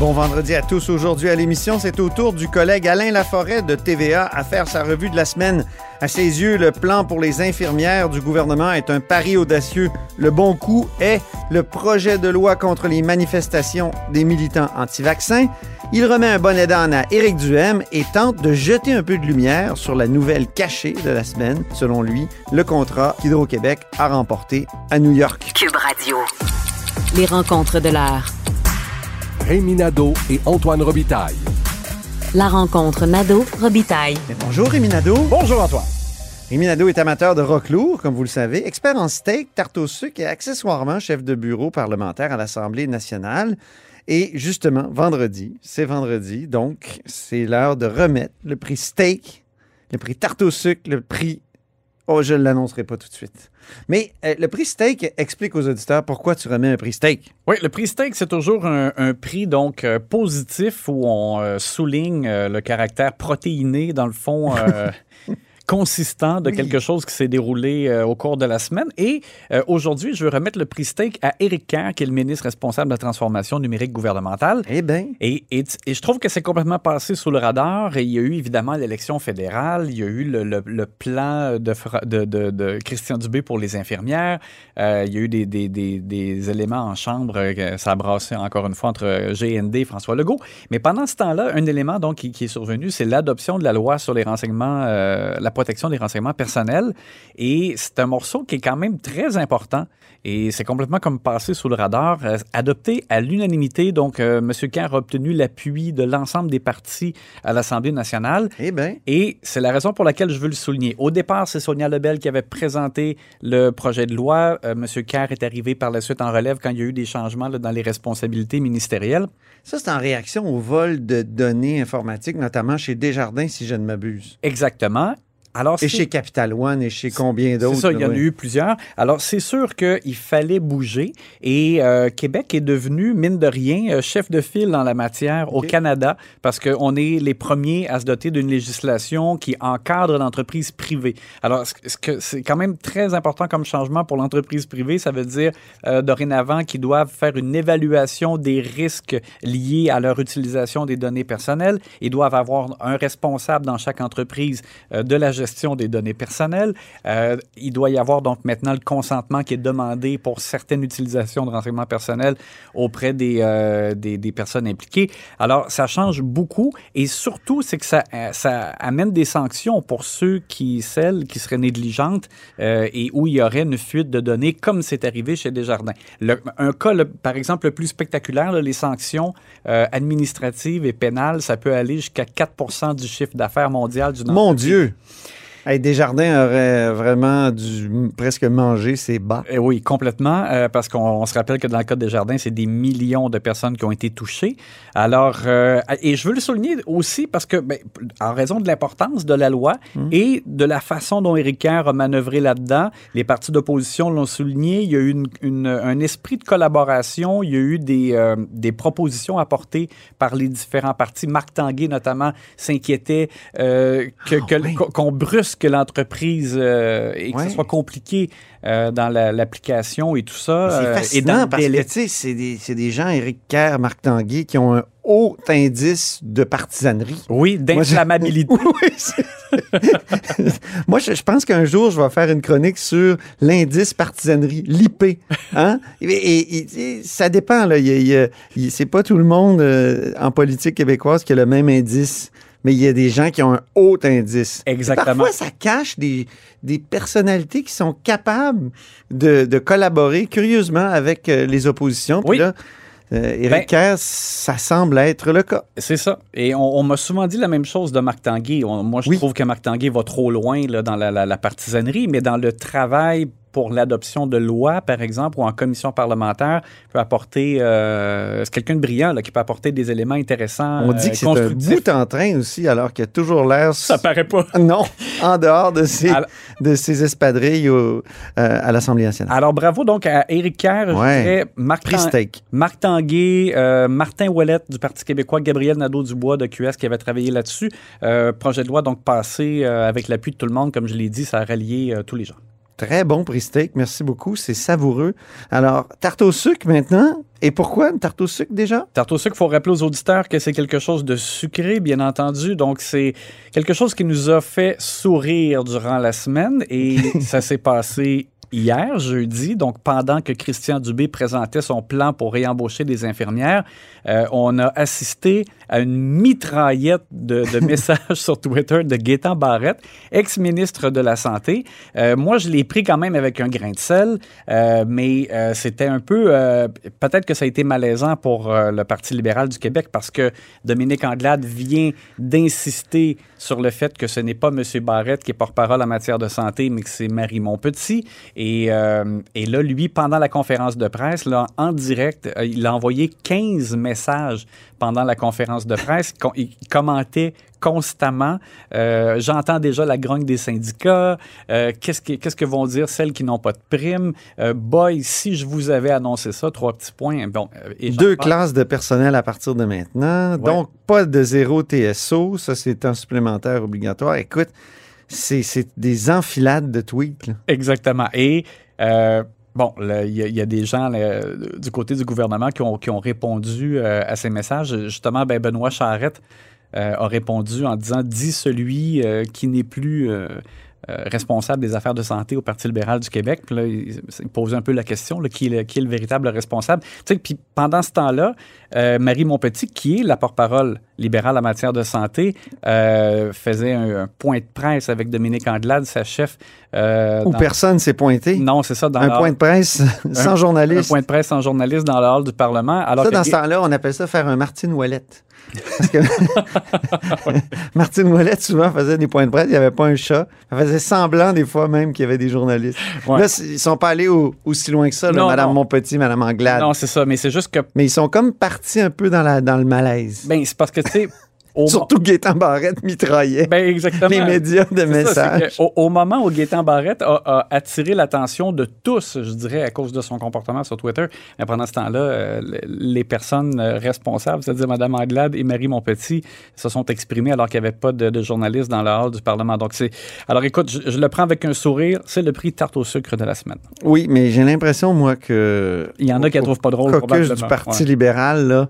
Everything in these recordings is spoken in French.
Bon vendredi à tous. Aujourd'hui à l'émission, c'est au tour du collègue Alain Laforêt de TVA à faire sa revue de la semaine. À ses yeux, le plan pour les infirmières du gouvernement est un pari audacieux. Le bon coup est le projet de loi contre les manifestations des militants anti-vaccins. Il remet un bonnet d'âne à Éric Duhem et tente de jeter un peu de lumière sur la nouvelle cachée de la semaine, selon lui, le contrat qu'Hydro-Québec a remporté à New York. Cube Radio. Les rencontres de l'heure. Rémi Nadeau et Antoine Robitaille. La rencontre Nadeau-Robitaille. Mais bonjour Rémi Nadeau. Bonjour Antoine. Rémi Nadeau est amateur de rock lourd, comme vous le savez, expert en steak, tarte au sucre et accessoirement chef de bureau parlementaire à l'Assemblée nationale. Et justement, vendredi, c'est vendredi, donc c'est l'heure de remettre le prix steak, le prix tarte au sucre, le prix... Oh, je ne l'annoncerai pas tout de suite. Mais euh, le prix steak explique aux auditeurs pourquoi tu remets un prix steak. Oui, le prix steak, c'est toujours un, un prix donc euh, positif où on euh, souligne le caractère protéiné, dans le fond, consistant de Oui. quelque chose qui s'est déroulé euh, au cours de la semaine. Et euh, aujourd'hui, je veux remettre le prix steak à Éric Kerr, qui est le ministre responsable de la transformation numérique gouvernementale. Eh bien, Et, et, et je trouve que c'est complètement passé sous le radar. Et il y a eu évidemment l'élection fédérale, il y a eu le, le- le plan de, Fra- de, de- de Christian Dubé pour les infirmières, Euh, il y a eu des, des- des- des éléments en chambre, ça a brassé encore une fois entre GND et François Legault. Mais pendant ce temps-là, un élément donc qui, qui est survenu, c'est l'adoption de la loi sur les renseignements, la protection des renseignements personnels. Et c'est un morceau qui est quand même très important. Et c'est complètement comme passé sous le radar, euh, adopté à l'unanimité. Donc, euh, M. Kerr a obtenu l'appui de l'ensemble des partis à l'Assemblée nationale. eh bien, Et c'est la raison pour laquelle je veux le souligner. Au départ, c'est Sonia Lebel qui avait présenté le projet de loi. Euh, M. Kerr est arrivé par la suite en relève quand il y a eu des changements là, dans les responsabilités ministérielles. ça c'est en réaction au vol de données informatiques, notamment chez Desjardins, si je ne m'abuse. Exactement. Alors, Et c'est- chez Capital One et chez combien C'est d'autres? ça, il y en a eu plusieurs. Alors, c'est sûr qu'il fallait bouger et euh, Québec est devenu, mine de rien, euh, chef de file dans la matière au. Canada parce qu'on est les premiers à se doter d'une législation qui encadre l'entreprise privée. Alors, ce ce que c'est quand même très important comme changement pour l'entreprise privée? Ça veut dire, euh, dorénavant, qu'ils doivent faire une évaluation des risques liés à leur utilisation des données personnelles. Ils doivent avoir un responsable dans chaque entreprise euh, de la gestion des données personnelles. Euh, il doit y avoir donc maintenant le consentement qui est demandé pour certaines utilisations de renseignements personnels auprès des, euh, des, des personnes impliquées. Alors, ça change beaucoup et surtout, c'est que ça, euh, ça amène des sanctions pour ceux qui, celles qui seraient négligentes euh, et où il y aurait une fuite de données, comme c'est arrivé chez Desjardins. Le- un cas, le- par exemple, le plus spectaculaire, là, les sanctions administratives et pénales, ça peut aller jusqu'à 4 du chiffre d'affaires mondial d'une Mon. Dieu! Hey, Desjardins aurait vraiment dû presque manger ses bas. Euh, oui, complètement, euh, parce qu'on on se rappelle que dans le cas des jardins, c'est des millions de personnes qui ont été touchées. Alors, euh, et je veux le souligner aussi parce que, ben, en raison de l'importance de la loi et de la façon dont Éric Kerr a manœuvré là-dedans, les partis d'opposition l'ont souligné, il y a eu une- une- un esprit de collaboration, il y a eu des, euh, des propositions apportées par les différents partis. Marc Tanguay, notamment, s'inquiétait euh, que- que- oui. qu'on brusque l'entreprise euh, et que Ouais. ce soit compliqué euh, dans la- l'application et tout ça. C'est euh, et dans fascinant le parce délai. que, tu sais, c'est des, c'est des gens, Éric Kerr, Marc Tanguay, qui ont un haut indice de partisanerie. Oui, d'inflammabilité. Oui, Moi, je, je pense qu'un jour, je vais faire une chronique sur l'indice partisanerie, l'IP. Hein? Et, et- et- et ça dépend. Là. Il c'est pas tout le monde euh, en politique québécoise qui a le même indice. Mais il y a des gens qui ont un haut indice. Et Exactement. Parfois, ça cache des, des personnalités qui sont capables de, de collaborer curieusement avec euh, les oppositions. Puis Oui. là, euh, Éric Ben- Kerr, ça semble être le cas. C'est ça. Et on, on m'a souvent dit la même chose de Marc Tanguay. On- moi, je Oui. trouve que Marc Tanguay va trop loin là, dans la, la- la partisanerie, mais dans le travail pour l'adoption de lois, par exemple, ou en commission parlementaire, peut apporter. Euh, c'est quelqu'un de brillant là, qui peut apporter des éléments intéressants. On dit euh, que c'est un bout en train aussi, alors qu'il a toujours l'air. Ça paraît pas. Non, en dehors de ses, Alors- de ses espadrilles au- euh, à l'Assemblée nationale. Alors, bravo donc à Éric Kerr, Ouais. Marc, Tan-. Marc Tanguay, euh, Martin Ouellette du Parti québécois, Gabriel Nadeau-Dubois de QS qui avait travaillé là-dessus. Euh, projet de loi donc passé euh, avec l'appui de tout le monde, comme je l'ai dit, ça a rallié euh, tous les gens. Très bon prix steak, merci beaucoup, c'est savoureux. Alors, tarte au sucre maintenant. Et pourquoi une tarte au sucre déjà? Tarte au sucre, il faut rappeler aux auditeurs que c'est quelque chose de sucré, bien entendu. Donc, c'est quelque chose qui nous a fait sourire durant la semaine et ça s'est passé hier, jeudi. Donc, pendant que Christian Dubé présentait son plan pour réembaucher des infirmières, euh, on a assisté à une mitraillette de, de messages sur Twitter de Gaétan Barrette, ex-ministre de la Santé. Euh, moi, je l'ai pris quand même avec un grain de sel, euh, mais c'était un peu... Peut-être que ça a été malaisant pour le Parti libéral du Québec parce que Dominique Anglade vient d'insister sur le fait que ce n'est pas M. Barrette qui est porte-parole en matière de santé, mais que c'est Marie Montpetit. Et, euh, et là, lui, pendant la conférence de presse, là, en direct, euh, il a envoyé 15 messages pendant la conférence de presse. Il commentait constamment. Euh, J'entends déjà la grogne des syndicats. Euh, Qu'est-ce que, qu'est-ce que vont dire celles qui n'ont pas de prime? Euh, boy, si je vous avais annoncé ça, trois petits points. Bon, euh, et Deux parle. classes de personnel à partir de maintenant. Donc, pas de zéro TSO. Ça, c'est un supplémentaire obligatoire. Écoute, c'est c'est des enfilades de tweets. là. Exactement. Et bon, il y, a- des gens du côté du gouvernement qui ont, qui ont répondu euh, à ces messages. Justement, ben, Benoît Charette euh, a répondu en disant Dis celui euh, qui n'est plus. Euh, responsable des affaires de santé au Parti libéral du Québec. Puis là, il, il posait un peu la question, là, qui, est le, qui est le véritable responsable. Tu sais, puis pendant ce temps-là, euh, Marie Montpetit, qui est la porte-parole libérale en matière de santé, euh, faisait un, un point de presse avec Dominique Anglade, sa chef. Où dans- personne s'est pointé? non, c'est ça. Dans un point de presse sans un journaliste. point de presse sans journaliste dans le hall du Parlement. Alors ça, que- dans ce temps-là, on appelle ça faire un Martine Ouellette. Parce que Martine Ouellette, souvent, faisait des points de presse. Il n'y avait pas un chat. Elle faisait semblant, des fois, même qu'il y avait des journalistes. Ouais. Là, ils sont pas allés au- aussi loin que ça, là, Non, Madame non. Montpetit, Madame Anglade. Non, c'est ça. Mais c'est juste que. Mais ils sont comme partis un peu dans, la, dans le malaise. Ben, c'est parce que, tu sais. Au- Surtout Gaétan Barrette mitraillait Ben, exactement. les médias de ça, messages. au, au moment où Gaétan Barrette a, a attiré l'attention de tous, je dirais, à cause de son comportement sur Twitter, mais pendant ce temps-là, euh, le- les personnes euh, responsables, c'est-à-dire Mme Anglade et Marie Montpetit, se sont exprimées alors qu'il n'y avait pas de, de journalistes dans le hall du Parlement. Donc, c'est. Alors, écoute, je, je le prends avec un sourire. C'est le prix tarte au sucre de la semaine. Oui, mais j'ai l'impression, moi, que. Il y en a qui au- trouvent pas drôle, Caucus probablement. du Parti Ouais. libéral, là,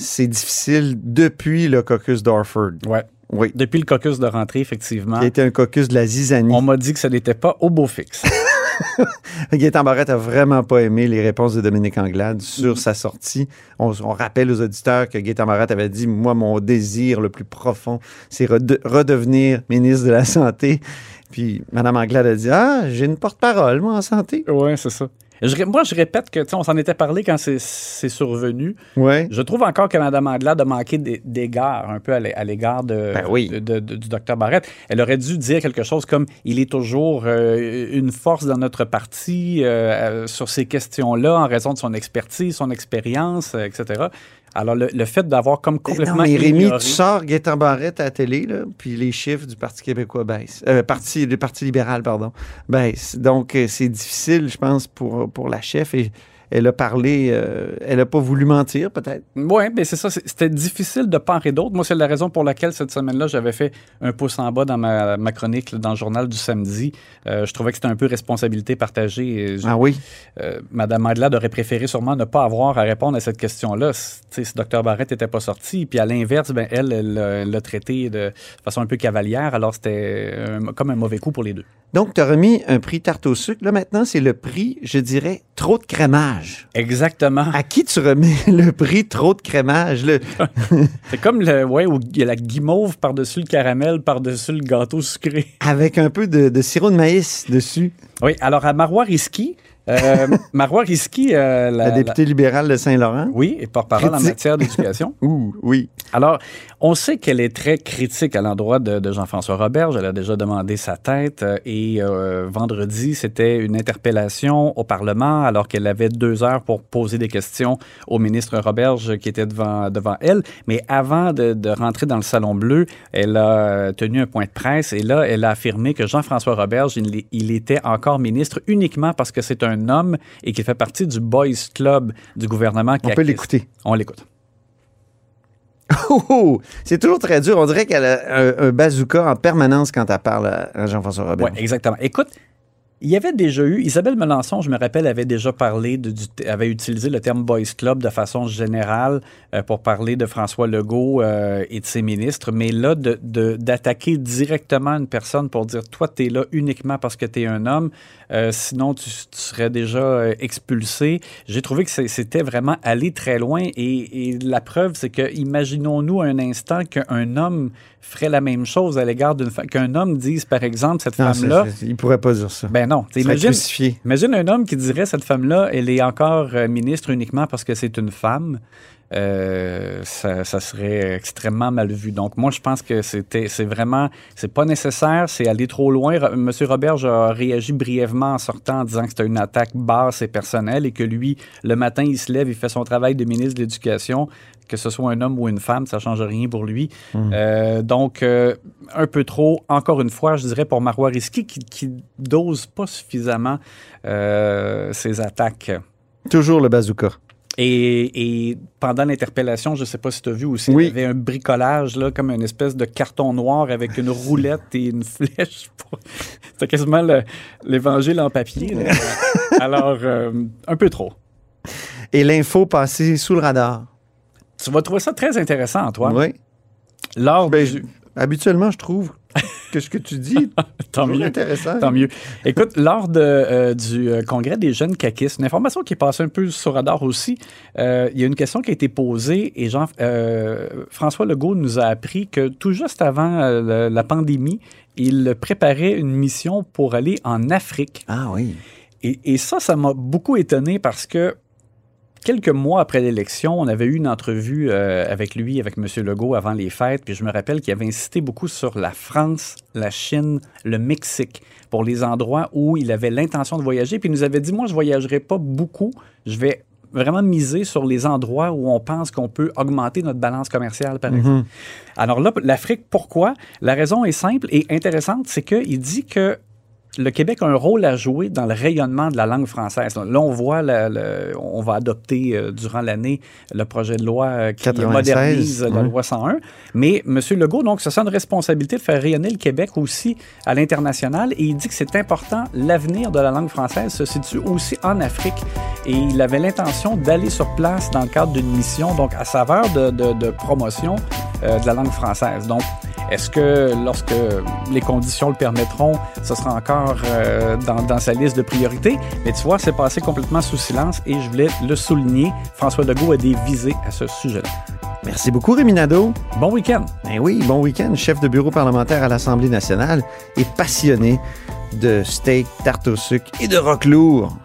c'est difficile depuis le caucus d'Orford. Ouais. Oui. Depuis le caucus de rentrée, effectivement. Qui été un caucus de la zizanie. On m'a dit que ça n'était pas au beau fixe. Gaétan Barrette a vraiment pas aimé les réponses de Dominique Anglade sur Mm-hmm. sa sortie. On, on rappelle aux auditeurs que Gaétan Barrette avait dit Moi, mon désir le plus profond, c'est rede- redevenir ministre de la Santé. Puis Mme Anglade a dit Ah, j'ai une porte-parole, moi, en santé. oui, c'est ça. Je moi, je répète que, tu sais, on s'en était parlé quand c'est- survenu. Ouais. Je trouve encore que Mme Anglade a manqué d'é- d'égard un peu à l'é- à l'égard de, Ben oui. de- de- de- du docteur Barrette. Elle aurait dû dire quelque chose comme il est toujours euh, une force dans notre parti euh, euh, sur ces questions-là en raison de son expertise, son expérience, etc. Alors, le, le fait d'avoir comme complètement. Non, mais Rémi, ignoré- tu sors Gaétan Barrette à la télé, là, puis les chiffres du Parti québécois baissent. Euh, parti, le Parti libéral, pardon, baissent. Donc, euh, c'est difficile, je pense, pour, pour la chef. Et elle a parlé, euh, elle n'a pas voulu mentir, peut-être? Oui, mais c'est ça. C'était difficile de part et d'autre. Moi, c'est la raison pour laquelle cette semaine-là, j'avais fait un pouce en bas dans ma, ma chronique là, dans le journal du samedi. Euh, je trouvais que c'était un peu responsabilité partagée. Je- Ah oui? euh, Madame Adelaide aurait préféré sûrement ne pas avoir à répondre à cette question-là si, Dr Barrett n'était pas sorti. Puis à l'inverse, ben, elle, elle l'a- traité de façon un peu cavalière. Alors c'était comme un mauvais coup pour les deux. Donc, tu as remis un prix tarte au sucre. Là, maintenant, c'est le prix, je dirais, trop de crémage. Exactement. À qui tu remets le prix trop de crémage? Le... C'est comme le, ouais, où il y a la guimauve par-dessus le caramel, par-dessus le gâteau sucré. Avec un peu de, de sirop de maïs dessus. Oui, alors à Marois Risky, euh, Marois Risky, euh, La, députée libérale de Saint-Laurent. Oui, et porte-parole en matière d'éducation. Oui. Alors, on sait qu'elle est très critique à l'endroit de, de Jean-François Roberge. Elle a déjà demandé sa tête. euh, Et euh, vendredi, c'était une interpellation au Parlement alors qu'elle avait deux heures pour poser des questions au ministre Roberge qui était devant, devant elle. Mais avant de, de rentrer dans le Salon Bleu, elle a tenu un point de presse et là, elle a affirmé que Jean-François Roberge, il, il était encore ministre uniquement parce que c'est un homme et qu'il fait partie du Boys Club du gouvernement. Qui On peut l'écouter. On l'écoute. Oh, oh, c'est toujours très dur. On dirait qu'elle a un, un bazooka en permanence quand elle parle à à Jean-François Robert. Oui, exactement. Écoute, il y avait déjà eu, Isabelle Melançon, je me rappelle, avait déjà parlé, de, du, avait utilisé le terme Boys Club de façon générale euh, pour parler de François Legault euh, et de ses ministres. Mais là, de- de- d'attaquer directement une personne pour dire, toi, tu es là uniquement parce que tu es un homme, euh, sinon tu, tu serais déjà expulsé. J'ai trouvé que c'était vraiment aller très loin. Et, et la preuve, c'est que, imaginons-nous un instant qu'un homme ferait la même chose à l'égard d'une femme, qu'un homme dise, par exemple, cette femme-là, il pourrait pas dire ça. ben non. Imagine, imagine un homme qui dirait cette femme-là, elle est encore euh, ministre uniquement parce que c'est une femme. Euh, ça, ça serait extrêmement mal vu. Donc moi, je pense que c'était, c'est vraiment, c'est pas nécessaire, c'est aller trop loin. Monsieur Roberge a réagi brièvement en sortant en disant que c'était une attaque basse et personnelle et que lui, le matin, il se lève, il fait son travail de ministre de l'Éducation, que ce soit un homme ou une femme, ça change rien pour lui. Euh, donc, euh, un peu trop, encore une fois, je dirais pour Marois Risky, qui, qui dose pas suffisamment ses attaques. Toujours le bazooka. Et, et pendant l'interpellation, je ne sais pas si tu as vu aussi, Oui. il y avait un bricolage, là, comme une espèce de carton noir avec une roulette et une flèche. pour- C'était quasiment le- l'évangile en papier. là. Alors, euh, un peu trop. Et l'info passée sous le radar. Tu vas trouver ça très intéressant, Antoine. Oui. Lors Ben, du- habituellement, je trouve que ce que tu dis Tant mieux. intéressant. Tant mieux. Écoute, lors de, euh, du euh, congrès des jeunes caquistes, une information qui est passée un peu sur radar aussi, euh, il y a une question qui a été posée et Jean, euh, François Legault nous a appris que tout juste avant euh, le- la pandémie, il préparait une mission pour aller en Afrique. Ah oui. Et, et ça, ça m'a beaucoup étonné parce que quelques mois après l'élection, on avait eu une entrevue euh, avec lui, avec M. Legault, avant les fêtes. Puis je me rappelle qu'il avait insisté beaucoup sur la France, la Chine, le Mexique, pour les endroits où il avait l'intention de voyager. Puis il nous avait dit, moi, je voyagerai pas beaucoup. Je vais vraiment miser sur les endroits où on pense qu'on peut augmenter notre balance commerciale, par exemple. Alors là, l'Afrique, pourquoi? La raison est simple et intéressante, c'est qu'il dit que le Québec a un rôle à jouer dans le rayonnement de la langue française. Là, on voit, la- on va adopter euh, durant l'année le projet de loi euh, qui 96, modernise la loi 101. Mais M. Legault, donc, se sent une responsabilité de faire rayonner le Québec aussi à l'international et il dit que c'est important, l'avenir de la langue française se situe aussi en Afrique et il avait l'intention d'aller sur place dans le cadre d'une mission, donc à saveur de, de- de promotion euh, de la langue française. Donc, est-ce que lorsque les conditions le permettront, ce sera encore euh, dans, dans sa liste de priorités? Mais tu vois, c'est passé complètement sous silence et je voulais le souligner. François Legault a des visées à ce sujet-là. Merci beaucoup, Rémi Nadeau. Bon week-end! Ben oui, bon week-end. Chef de bureau parlementaire à l'Assemblée nationale et passionné de steak, tarte au sucre et de rock lourd.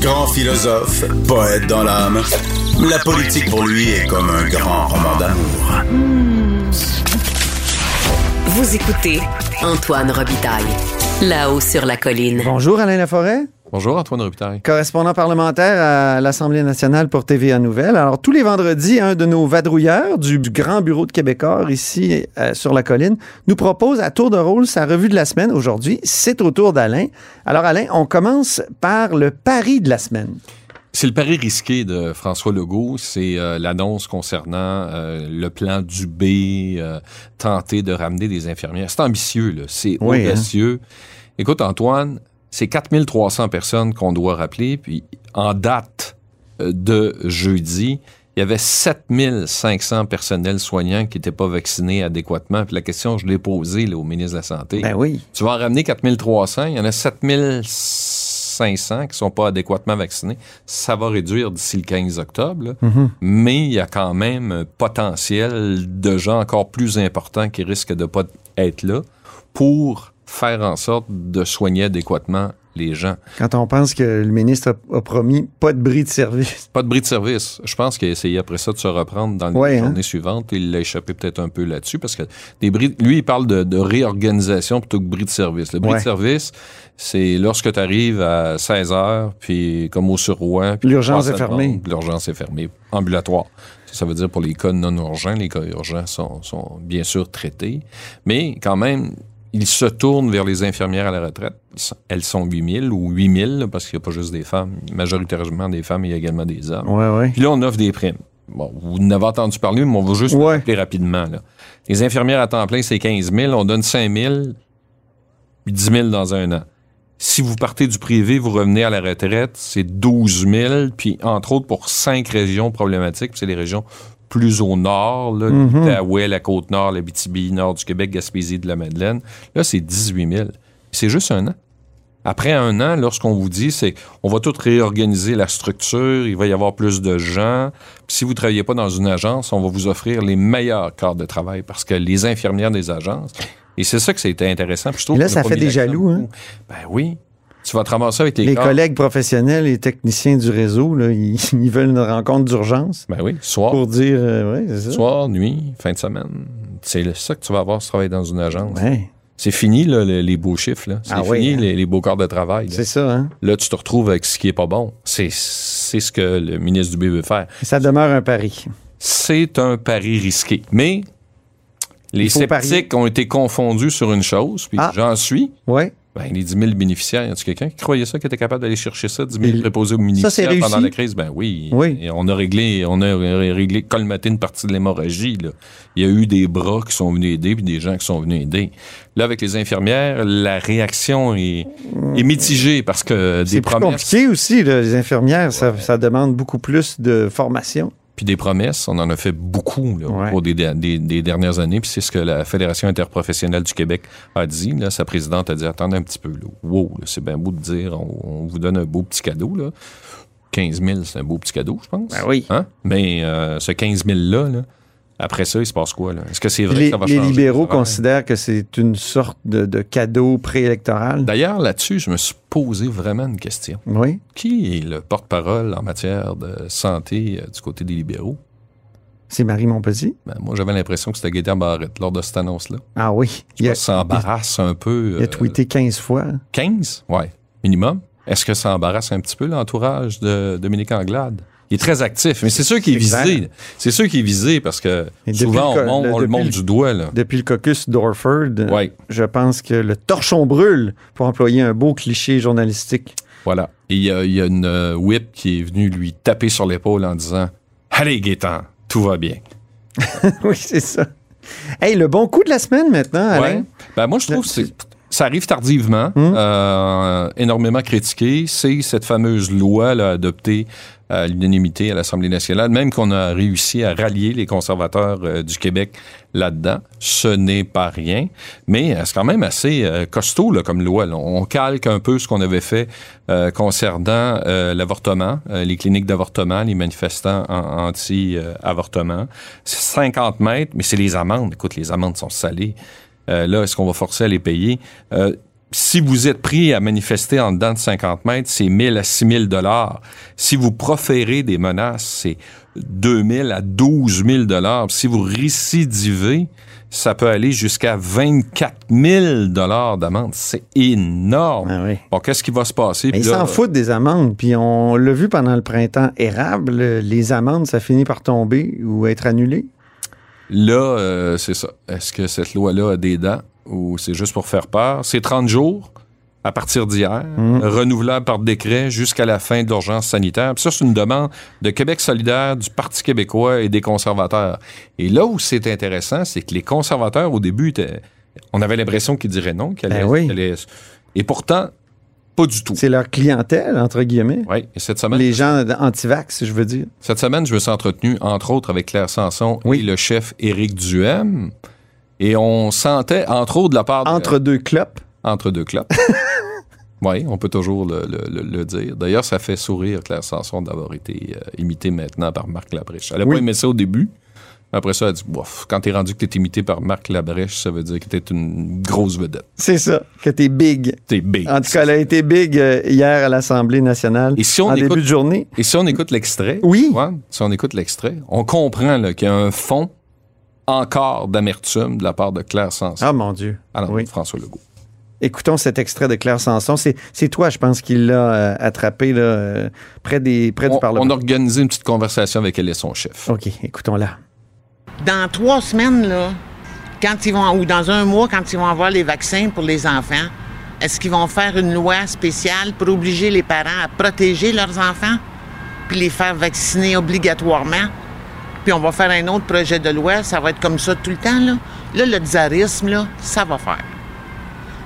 Grand philosophe, poète dans l'âme, la politique pour lui est comme un grand roman d'amour. Vous écoutez Antoine Robitaille, là-haut sur la colline. Bonjour, Alain Laforêt. Bonjour, Antoine Robitaille. correspondant parlementaire à l'Assemblée nationale pour TVA Nouvelles. Alors, tous les vendredis, un de nos vadrouilleurs du, du Grand Bureau de Québécois, ici euh, sur la colline, nous propose à tour de rôle sa revue de la semaine. Aujourd'hui, c'est au tour d'Alain. Alors, Alain, on commence par le pari de la semaine. C'est le pari risqué de François Legault. C'est euh, l'annonce concernant euh, le plan du B, euh, tenter de ramener des infirmières. C'est ambitieux, là. C'est Oui, hein. audacieux. Écoute, Antoine, c'est 4300 personnes qu'on doit rappeler. Puis, en date de jeudi, il y avait 7500 personnels soignants qui n'étaient pas vaccinés adéquatement. Puis la question, je l'ai posée là, au ministre de la Santé. Ben oui. Tu vas en ramener 4300, il y en a 7500 qui sont pas adéquatement vaccinés. Ça va réduire d'ici le 15 octobre, là. mais il y a quand même un potentiel de gens encore plus importants qui risquent de pas être là. pour faire en sorte de soigner adéquatement les gens. Quand on pense que le ministre a, a promis pas de bris de service. Pas de bris de service. Je pense qu'il a essayé après ça de se reprendre dans les Ouais, hein? journées suivantes. Il l'a échappé peut-être un peu là-dessus parce que des bris, lui, il parle de, de réorganisation plutôt que bris de service. Le bris Ouais. de service, c'est lorsque tu arrives à 16 heures, puis comme au surroi. puis L'urgence est fermée. L'urgence est fermée. Ambulatoire. Ça, ça veut dire pour les cas non urgents, les cas urgents sont, sont bien sûr traités. Mais quand même, il se tourne vers les infirmières à la retraite. Ils sont- Elles sont 8000 ou 8000, là, parce qu'il n'y a pas juste des femmes, majoritairement des femmes, il y a également des hommes. Ouais, ouais. Puis là, on offre des primes. Bon, vous en avez entendu parler, mais on va juste Ouais. rappeler rapidement. Là. Les infirmières à temps plein, c'est 15 000. On donne 5 000, puis 10 000 dans un an. Si vous partez du privé, vous revenez à la retraite, c'est 12 000. Puis, entre autres, pour cinq régions problématiques, puis c'est les régions plus au nord, là, l'Outaouais, la Côte-Nord, la BTB, nord du Québec, Gaspésie, de la Madeleine. Là, c'est 18 000. C'est juste un an. Après un an, lorsqu'on vous dit, c'est on va tout réorganiser la structure, il va y avoir plus de gens. Puis si vous ne travaillez pas dans une agence, on va vous offrir les meilleurs cadres de travail parce que les infirmières des agences. Et c'est ça que c'était intéressant. Puis je trouve Et là, ça fait des jaloux, hein? Ben oui. Tu vas te ramasser avec les, Les collègues professionnels et techniciens du réseau, là, ils, ils veulent une rencontre d'urgence Ben oui, soir, pour dire, euh, ouais, c'est ça. soir, nuit, fin de semaine. C'est ça que tu vas avoir si tu travailles dans une agence. Ouais, C'est fini, là, les, les beaux chiffres. C'est Ah oui, fini, hein? les, les beaux corps de travail. c'est ça, hein? Là, tu te retrouves avec ce qui est pas bon. C'est, c'est ce que le ministre du B veut faire. Ça demeure un pari. C'est un pari risqué. Mais les sceptiques ont été confondus sur une chose, puis Ah. j'en suis. Ouais. Ben, les 10 000 bénéficiaires, y a-tu quelqu'un qui croyait ça, qui était capable d'aller chercher ça, 10 000 Il- préposés aux bénéficiaires pendant la crise? Ben oui. Oui. Et on a réglé, on a réglé, colmaté une partie de l'hémorragie, là. Il y a eu des bras qui sont venus aider, puis des gens qui sont venus aider. Là, avec les infirmières, la réaction est, est mitigée parce que des C'est compliqué aussi, là, les infirmières, ça, ça demande beaucoup plus de formation. Puis des promesses, on en a fait beaucoup là, Ouais. au cours des, des- des dernières années. Puis c'est ce que la Fédération interprofessionnelle du Québec a dit. Là, sa présidente a dit attendez un petit peu. Là. Wow, là, c'est bien beau de dire on, on vous donne un beau petit cadeau. Là. 15 000, c'est un beau petit cadeau, je pense. Ben oui. Hein? Mais euh, ce 15 000-là, là, après ça, il se passe quoi? là? Est-ce que c'est vrai Les, que ça va les changer? libéraux considèrent que c'est une sorte de, de cadeau préélectoral. D'ailleurs, là-dessus, je me suis posé vraiment une question. Oui. Qui est le porte-parole en matière de santé euh, du côté des libéraux? C'est Marie Montpetit. Ben, moi, j'avais l'impression que c'était Gaétan Barrette lors de cette annonce-là. Ah oui. Il Il a, s'embarrasse un peu. il a euh, tweeté 15 fois. 15? Ouais, minimum. Est-ce que ça embarrasse un petit peu l'entourage de Dominique Anglade? Il est très actif, mais c'est sûr qu'il est visé. C'est sûr qu'il est visé parce que souvent, on, le- on le le- du doigt. Là. Depuis le caucus d'Orford, Ouais, je pense que le torchon brûle, pour employer un beau cliché journalistique. voilà. Et il y a, il y a une euh, whip qui est venue lui taper sur l'épaule en disant Allez, Gaétan, tout va bien. oui, c'est ça. Hey, le bon coup de la semaine maintenant, Alain. Ouais. Ben, moi, je trouve que ça arrive tardivement, Hum. euh, énormément critiqué. C'est cette fameuse loi là, adoptée à l'unanimité à l'Assemblée nationale, même qu'on a réussi à rallier les conservateurs euh, du Québec là-dedans. Ce n'est pas rien, mais euh, c'est quand même assez euh, costaud là, comme loi. On calque un peu ce qu'on avait fait euh, concernant l'avortement, les cliniques d'avortement, les manifestants en- anti-avortement. C'est 50 mètres, mais c'est les amendes. Écoute, les amendes sont salées. Là, est-ce qu'on va forcer à les payer? Si vous êtes pris à manifester en dedans de 50 mètres, c'est 1000 à 6000 dollars. Si vous proférez des menaces, c'est 2000 à 12 000 dollars. Si vous récidivez, ça peut aller jusqu'à 24 000 dollars d'amende. C'est énorme. Ah oui. Bon, qu'est-ce qui va se passer? Mais ils s'en foutent des amendes. Puis on l'a vu pendant le printemps érable, les amendes, ça finit par tomber ou être annulé? Là, euh, c'est ça. Est-ce que cette loi-là a des dents? Ou c'est juste pour faire peur? C'est 30 jours à partir d'hier, renouvelable par décret jusqu'à la fin de l'urgence sanitaire. Puis ça, c'est une demande de Québec solidaire, du Parti québécois et des conservateurs. Et là où c'est intéressant, c'est que les conservateurs, au début, on avait l'impression qu'ils diraient non, qu'ils Ben oui. qu'ils allaient- Et pourtant, pas du tout. C'est leur clientèle, entre guillemets. Oui, et cette semaine, Les gens anti-vax, je veux dire. Cette semaine, je me suis entretenu, entre autres, avec Claire Sanson Oui. et le chef Éric Duhem. Et on sentait, entre autres, de la part de- Entre deux clopes. entre deux clopes. oui, on peut toujours le, le- le- le dire. D'ailleurs, ça fait sourire Claire Sanson d'avoir été euh, imitée maintenant par Marc Labrèche. Elle n'a Oui. pas aimé ça au début. Après ça, elle a dit, bof, quand t'es rendu que t'es imité par Marc Labrèche, ça veut dire que t'es une grosse vedette. C'est ça, que t'es big. T'es big. En tout cas, elle a été big euh, hier à l'Assemblée nationale Et si on en écoute- début de journée. Et si on écoute l'extrait, Oui. ouais, si on écoute l'extrait, on comprend qu'il y a un fond encore d'amertume de la part de Claire Sanson Ah mon Dieu. à l'endroit oui. de François Legault. Écoutons cet extrait de Claire Sanson. C'est, toi, je pense, qui l'a euh, attrapé là, euh, près, des, près du On, Parlement. on a organisé une petite conversation avec elle et son chef. OK, écoutons-la. dans trois semaines, là, quand ils vont, ou dans un mois, quand ils vont avoir les vaccins pour les enfants, est-ce qu'ils vont faire une loi spéciale pour obliger les parents à protéger leurs enfants, puis les faire vacciner obligatoirement? Puis on va faire un autre projet de loi, ça va être comme ça tout le temps, là. Là, le tsarisme, là, ça va faire.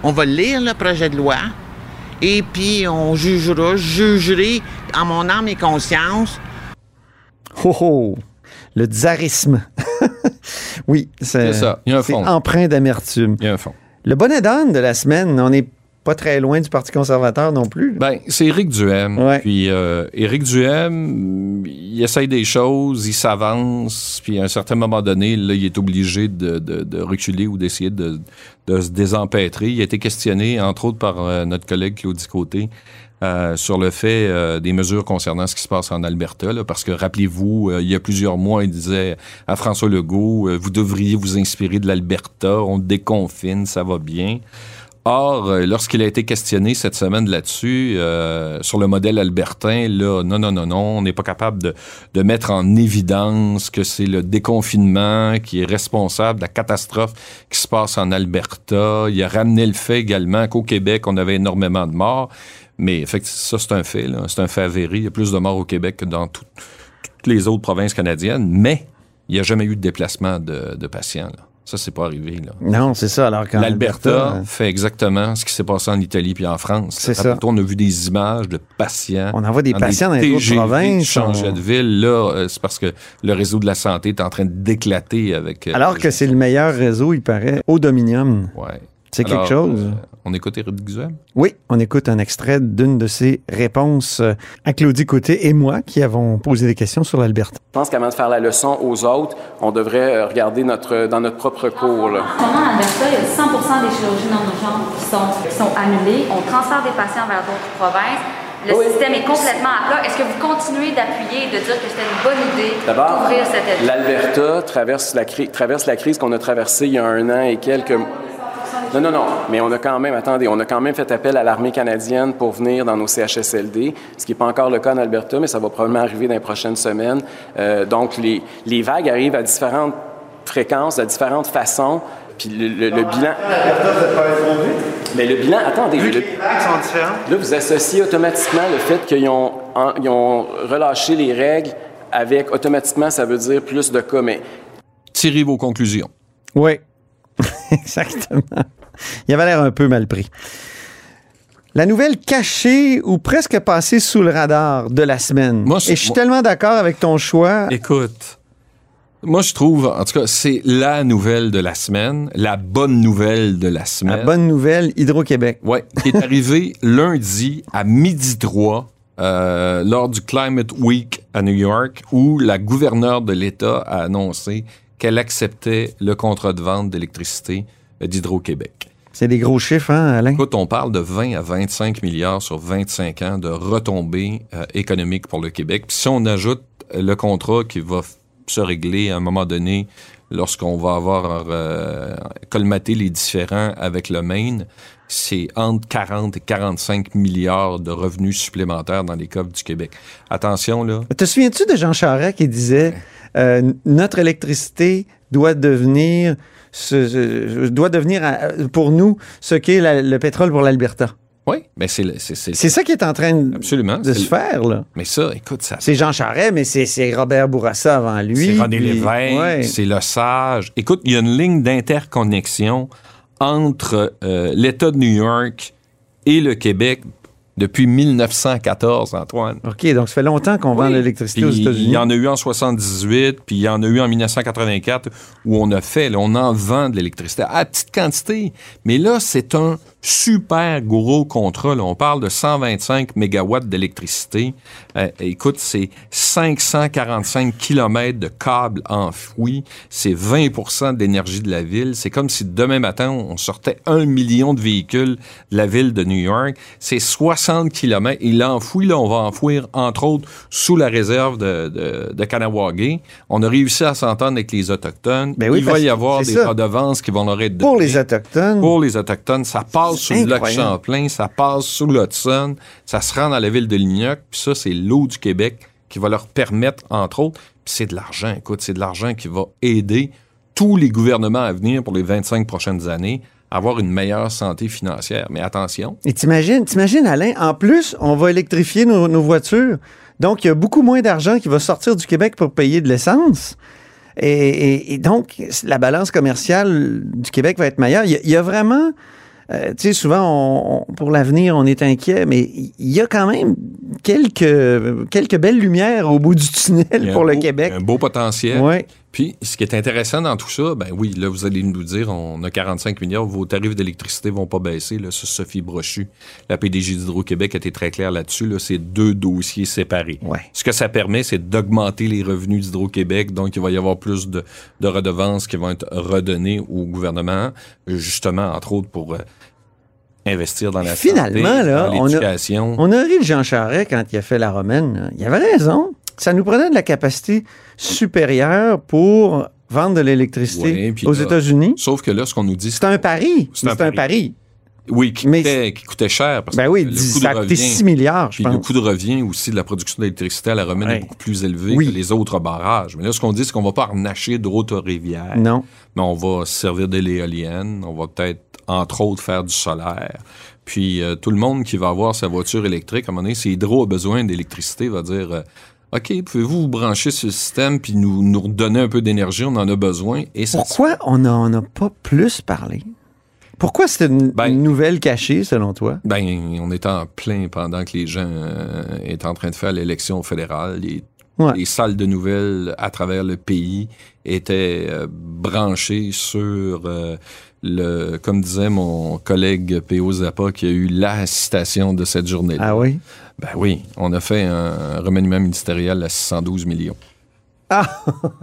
On va lire le projet de loi, et puis on jugera, je jugerai en mon âme et conscience Oh, oh, le tsarisme. oui, c'est, ça, il y a un fond. empreint d'amertume. Il y a un fond. Le bonnet d'âne de la semaine, on n'est pas très loin du Parti conservateur non plus. Ben, c'est Éric Duhem. Ouais. Puis euh, Éric Duhem, il essaye des choses, il s'avance, puis à un certain moment donné, là, il est obligé de, de- de reculer ou d'essayer de, de se désempêtrer. Il a été questionné, entre autres, par euh, notre collègue Claudie Côté. euh, sur le fait euh, des mesures concernant ce qui se passe en Alberta, là, parce que rappelez-vous, euh, il y a plusieurs mois, il disait à François Legault, euh, vous devriez vous inspirer de l'Alberta, on déconfine, ça va bien. Or, euh, lorsqu'il a été questionné cette semaine là-dessus, euh, sur le modèle albertain, là, non, non, non, non, on n'est pas capable de, de mettre en évidence que c'est le déconfinement qui est responsable de la catastrophe qui se passe en Alberta. Il a ramené le fait également qu'au Québec, on avait énormément de morts. Mais effectivement, ça, c'est un fait. C'est un fait avéré. Il y a plus de morts au Québec que dans tout- toutes les autres provinces canadiennes. Mais il n'y a jamais eu de déplacement de, de patients. là. Ça, c'est pas arrivé. Là. non, c'est ça. Alors L'Alberta Alberta, fait exactement ce qui s'est passé en Italie puis en France. C'est ça. On a vu des images de patients. On envoie des dans patients dans les autres provinces, on- de ville. Là, euh, c'est parce que le réseau de la santé est en train d'éclater avec. euh, alors que c'est le meilleur réseau, il paraît, au Dominium. Ouais. C'est quelque chose. euh, on écoute Éric Duhem? Oui, on écoute un extrait d'une de ses réponses euh, à Claudie Côté et moi qui avons posé des questions sur l'Alberta. Je pense qu'avant de faire la leçon aux autres, on devrait euh, regarder notre, dans notre propre cours. Là. En ce moment, en Alberta, il y a 100 des chirurgies non urgentes qui sont, qui sont annulées. On transfère des patients vers d'autres provinces. Le Oui. système est complètement à plat. Est-ce que vous continuez d'appuyer et de dire que c'était une bonne idée d'ouvrir cette aide? l'Alberta traverse la, cri- traverse la crise qu'on a traversée il y a un an et quelques... Non, non, non, mais on a quand même, attendez, on a quand même fait appel à l'armée canadienne pour venir dans nos CHSLD, ce qui n'est pas encore le cas en Alberta, mais ça va probablement arriver dans les prochaines semaines. Euh, donc, les, les vagues arrivent à différentes fréquences, à différentes façons, puis le, le- le bilan... Mais le bilan, attendez, le- Là, vous associez automatiquement le fait qu'ils ont, en- ils ont relâché les règles avec automatiquement, ça veut dire plus de cas. Mais Tirez vos conclusions. Oui, exactement. Il avait l'air un peu mal pris. La nouvelle cachée ou presque passée sous le radar de la semaine. Moi, je- Et je suis moi- tellement d'accord avec ton choix. Écoute, moi, je trouve, en tout cas, c'est la nouvelle de la semaine, la bonne nouvelle de la semaine. La bonne nouvelle, Hydro-Québec. Ouais, qui est arrivé lundi à midi 3 euh, lors du Climate Week à New York, où la gouverneure de l'État a annoncé qu'elle acceptait le contrat de vente d'électricité d'Hydro-Québec. C'est des gros chiffres, hein, Alain? Écoute, on parle de 20 à 25 milliards sur 25 ans de retombées euh, économiques pour le Québec. Puis si on ajoute le contrat qui va se régler à un moment donné lorsqu'on va avoir euh, colmaté les différends avec le Maine, c'est entre 40 et 45 milliards de revenus supplémentaires dans les coffres du Québec. Attention, là. Te souviens-tu de Jean Charest qui disait euh, notre électricité doit devenir ce- ce- doit devenir euh, pour nous ce qu'est le pétrole pour l'Alberta. Oui, mais c'est... le- c'est- c'est- C'est ça qui est en train de, Absolument. de se le- faire, là. Mais ça, écoute, ça... C'est Jean Charest, mais c'est- c'est Robert Bourassa avant lui. C'est René puis- Lévesque, Ouais. c'est Le Sage. Écoute, il y a une ligne d'interconnexion entre euh, l'État de New York et le Québec depuis 1914, Antoine. OK, donc ça fait longtemps qu'on vend Oui. l'électricité Puis aux États-Unis. Il y en a eu en 78, puis il y en a eu en 1984 où on a fait, là, on en vend de l'électricité à petite quantité. Mais là, c'est un super gros contrat. là. On parle de 125 mégawatts d'électricité. Euh, écoute, c'est 545 kilomètres de câbles enfouis. C'est 20% d'énergie de la ville. C'est comme si demain matin, on sortait un million de véhicules de la ville de New York. C'est 60 kilomètres. Il enfouit, là, on va enfouir, entre autres, sous la réserve de, de, de Kanawagé. On a réussi à s'entendre avec les Autochtones. Ben oui, Il va y avoir des ça. redevances qui vont leur être Pour données. les Autochtones. Pour les Autochtones, ça passe sous le lac. Champlain, ça passe sous l'Hudson, ça se rend dans la ville de Lignac, puis ça, c'est l'eau du Québec qui va leur permettre, entre autres, puis c'est de l'argent, écoute, c'est de l'argent qui va aider tous les gouvernements à venir pour les 25 prochaines années à avoir une meilleure santé financière. Mais attention, Et t'imagines, t'imagines, Alain, en plus, on va électrifier nos, nos voitures. Donc, il y a beaucoup moins d'argent qui va sortir du Québec pour payer de l'essence. Et, et- et donc, la balance commerciale du Québec va être meilleure. Il y a, il y a vraiment, euh, tu sais, souvent, on- on- pour l'avenir, on est inquiet, mais il y a quand même quelques, quelques belles lumières au bout du tunnel pour le Québec. un beau potentiel. Ouais. Puis, ce qui est intéressant dans tout ça, ben oui, là, vous allez nous dire, on a 45 milliards, vos tarifs d'électricité vont pas baisser. Là, ça, Sophie Brochu, la PDG d'Hydro-Québec, a été très claire là-dessus. Là, c'est deux dossiers séparés. Ouais. Ce que ça permet, c'est d'augmenter les revenus d'Hydro-Québec. Donc, il va y avoir plus de, de redevances qui vont être redonnées au gouvernement, justement, entre autres, pour euh, investir dans la Finalement, santé, là, dans on a-. On a ri de Jean Charest quand il a fait la romaine. Il avait raison. Ça nous prenait de la capacité supérieure pour vendre de l'électricité Ouais, aux États-Unis. Sauf que là, ce qu'on nous dit, C'est un pari. C'est un pari. Oui, qui, Mais- coûtait, qui coûtait cher. Parce Ben que oui, le dix- coût ça a coûté revient, 6 milliards, je Puis le pense. coût de revient aussi de la production d'électricité à la Romaine Ouais. est beaucoup plus élevé Oui. que les autres barrages. Mais là, ce qu'on dit, c'est qu'on va pas arnacher d'autres rivières. Non. Mais on va se servir de l'éolienne. On va peut-être, entre autres, faire du solaire. Puis euh, tout le monde qui va avoir sa voiture électrique, à un moment donné, si Hydro a besoin d'électricité, va dire euh, OK, pouvez-vous vous brancher sur le système puis nous, nous redonner un peu d'énergie, on en a besoin. Et ça se Pourquoi on n'en a pas plus parlé? Pourquoi c'est une, Ben- une nouvelle cachée, selon toi? Ben, on était en plein pendant que les gens euh, étaient en train de faire l'élection fédérale. Les, Ouais. les salles de nouvelles à travers le pays étaient euh, branchées sur euh, le, comme disait mon collègue P.O. Zappa, qui a eu la citation de cette journée-là. Ah oui? Ben oui, on a fait un remaniement ministériel à 612 millions. Ah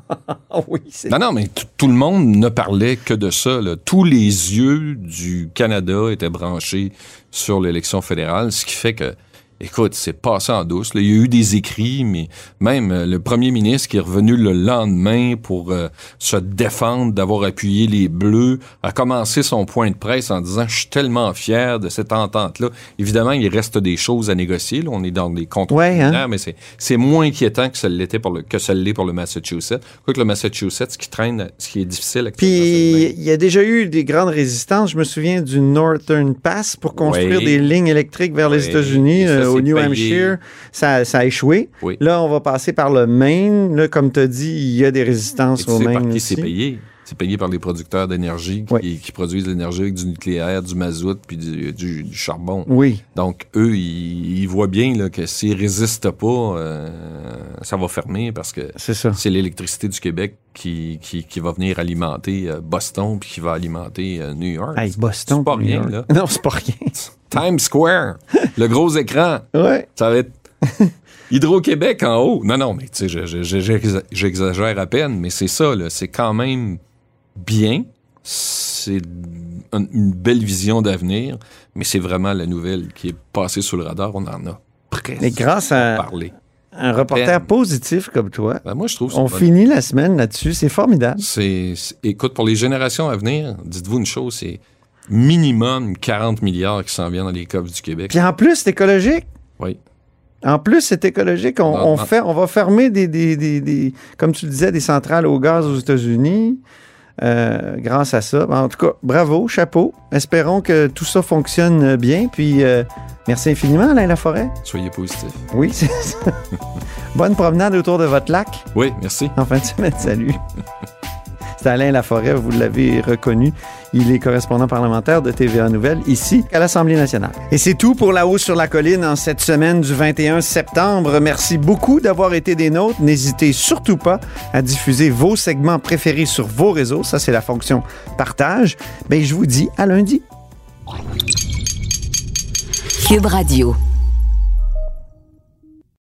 oui, c'est... Non, non, mais tout le monde ne parlait que de ça. là. Tous les yeux du Canada étaient branchés sur l'élection fédérale, ce qui fait que, écoute, c'est passé en douce. là. Il y a eu des écrits, mais même euh, le premier ministre qui est revenu le lendemain pour euh, se défendre d'avoir appuyé les Bleus a commencé son point de presse en disant « Je suis tellement fier de cette entente-là ». Évidemment, il reste des choses à négocier. là. On est dans des contrats Ouais, hein? mais c'est, c'est moins inquiétant que ça l'était pour le, que ça l'est pour le Massachusetts. Quoique le Massachusetts, ce qui traîne, ce qui est difficile Puis, il y a déjà eu des grandes résistances. Je me souviens du Northern Pass pour construire des lignes électriques vers les. États-Unis, au New payé. Hampshire. Ça, ça a échoué. Oui. Là, on va passer par le Maine. Là, comme tu as dit, il y a des résistances Et tu au sais par Maine qui c'est payé? C'est payé par les producteurs d'énergie qui, Oui. qui produisent de l'énergie avec du nucléaire, du mazout puis du, du- du charbon. Oui. Donc, eux, ils, ils voient bien là, que s'ils résistent pas, euh, ça va fermer parce que C'est l'électricité du Québec qui, qui, qui va venir alimenter euh, Boston puis qui va alimenter euh, New York. Hey, Boston. C'est pas New rien, York. là. Non, c'est pas rien. Times Square, le gros écran. Ouais. Ça va être Hydro-Québec en haut. Non, non, mais tu sais, je- je- je- j'exa- j'exagère à peine, mais c'est ça, là. C'est quand même bien. C'est une, belle vision d'avenir, mais c'est vraiment la nouvelle qui est passée sous le radar. On en a presque Mais grâce à parlé. un reporter positif comme toi, Ben, moi, je trouve on finit la semaine là-dessus. C'est formidable. c'est- écoute, pour les générations à venir, dites-vous une chose, c'est minimum 40 milliards qui s'en viennent dans les coffres du Québec. Puis en plus, c'est écologique. Oui. En plus, c'est écologique. On, Non, on non. fait, on va fermer des, des- des- des- comme tu le disais, des centrales au gaz aux États-Unis euh, grâce à ça. En tout cas, bravo, chapeau. Espérons que tout ça fonctionne bien. Puis, euh, merci infiniment, Alain Laforêt. Soyez positifs. Oui, c'est ça. Bonne promenade autour de votre lac Oui, merci. en fin de semaine. Salut. Alain Laforêt, vous l'avez reconnu. Il est correspondant parlementaire de TVA Nouvelle ici à l'Assemblée nationale. Et c'est tout pour La Haut sur la colline en cette semaine du 21 septembre. Merci beaucoup d'avoir été des nôtres. N'hésitez surtout pas à diffuser vos segments préférés sur vos réseaux. Ça, c'est la fonction partage. Ben, je vous dis à lundi. Cube Radio.